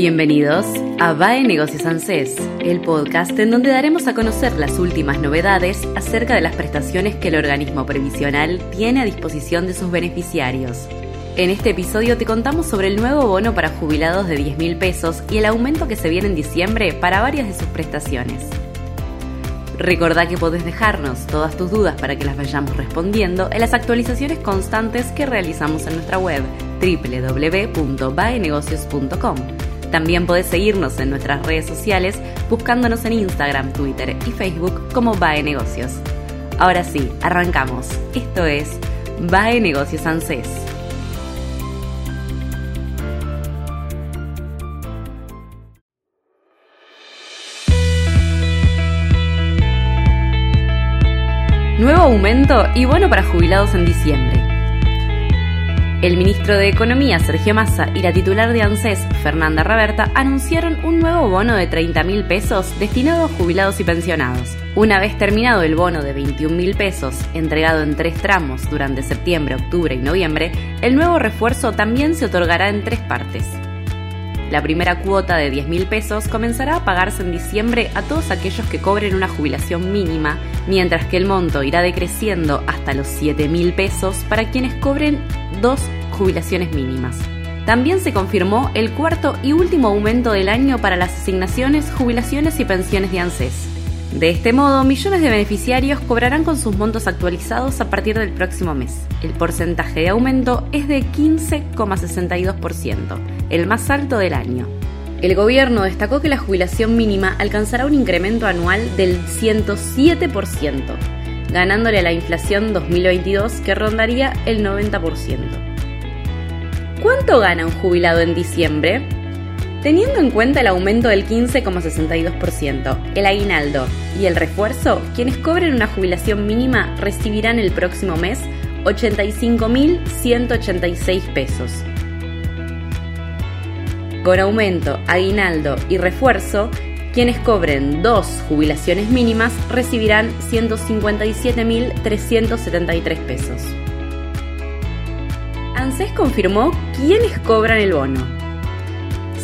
Bienvenidos a VAE Negocios ANSES, el podcast en donde daremos a conocer las últimas novedades acerca de las prestaciones que el organismo previsional tiene a disposición de sus beneficiarios. En este episodio te contamos sobre el nuevo bono para jubilados de 10 mil pesos y el aumento que se viene en diciembre para varias de sus prestaciones. Recordá que podés dejarnos todas tus dudas para que las vayamos respondiendo en las actualizaciones constantes que realizamos en nuestra web www.vaenegocios.com también podés seguirnos en nuestras redes sociales buscándonos en Instagram, Twitter y Facebook como Bae Negocios. Ahora sí, arrancamos. Esto es Bae Negocios ANSES. Nuevo aumento y bueno para jubilados en diciembre. El ministro de Economía, Sergio Massa, y la titular de ANSES, Fernanda Raberta, anunciaron un nuevo bono de 30 mil pesos destinado a jubilados y pensionados. Una vez terminado el bono de 21 mil pesos, entregado en tres tramos durante septiembre, octubre y noviembre, el nuevo refuerzo también se otorgará en tres partes. La primera cuota de 10 mil pesos comenzará a pagarse en diciembre a todos aquellos que cobren una jubilación mínima, mientras que el monto irá decreciendo hasta los 7 mil pesos para quienes cobren dos jubilaciones mínimas. También se confirmó el cuarto y último aumento del año para las asignaciones, jubilaciones y pensiones de ANSES. De este modo, millones de beneficiarios cobrarán con sus montos actualizados a partir del próximo mes. El porcentaje de aumento es de 15,62%, el más alto del año. El gobierno destacó que la jubilación mínima alcanzará un incremento anual del 107%, ganándole a la inflación 2022 que rondaría el 90%. ¿Cuánto gana un jubilado en diciembre? Teniendo en cuenta el aumento del 15,62%, el aguinaldo y el refuerzo, quienes cobren una jubilación mínima recibirán el próximo mes 85.186 pesos. Con aumento, aguinaldo y refuerzo, quienes cobren dos jubilaciones mínimas recibirán 157.373 pesos. ANSES confirmó quiénes cobran el bono.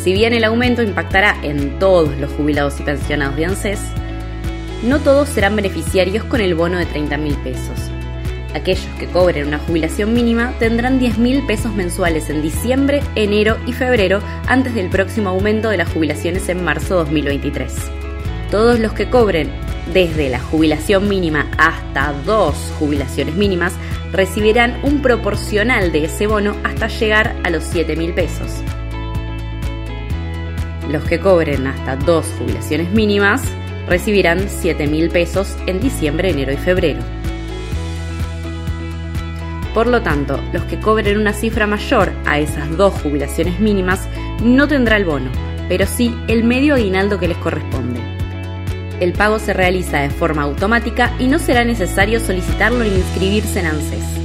Si bien el aumento impactará en todos los jubilados y pensionados de ANSES, no todos serán beneficiarios con el bono de 30 mil pesos. Aquellos que cobren una jubilación mínima tendrán 10 mil pesos mensuales en diciembre, enero y febrero antes del próximo aumento de las jubilaciones en marzo 2023. Todos los que cobren desde la jubilación mínima hasta dos jubilaciones mínimas recibirán un proporcional de ese bono hasta llegar a los 7 mil pesos. Los que cobren hasta dos jubilaciones mínimas recibirán 7 mil pesos en diciembre, enero y febrero. Por lo tanto, los que cobren una cifra mayor a esas dos jubilaciones mínimas no tendrá el bono, pero sí el medio aguinaldo que les corresponde. El pago se realiza de forma automática y no será necesario solicitarlo ni inscribirse en ANSES.